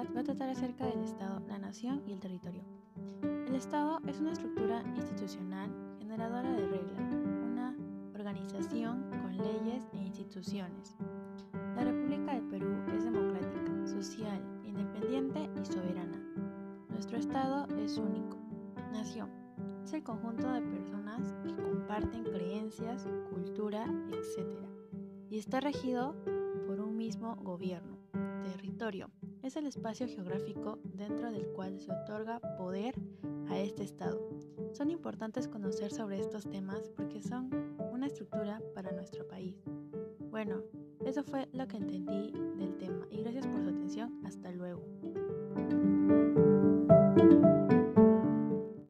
actividad va a tratar acerca del Estado, la nación y el territorio. El Estado es una estructura institucional generadora de reglas, una organización con leyes e instituciones. La República del Perú es democrática, social, independiente y soberana. Nuestro Estado es único. Nación es el conjunto de personas que comparten creencias, cultura, etc. Y está regido mismo gobierno. Territorio es el espacio geográfico dentro del cual se otorga poder a este Estado. Son importantes conocer sobre estos temas porque son una estructura para nuestro país. Bueno, eso fue lo que entendí del tema y gracias por su atención. Hasta luego.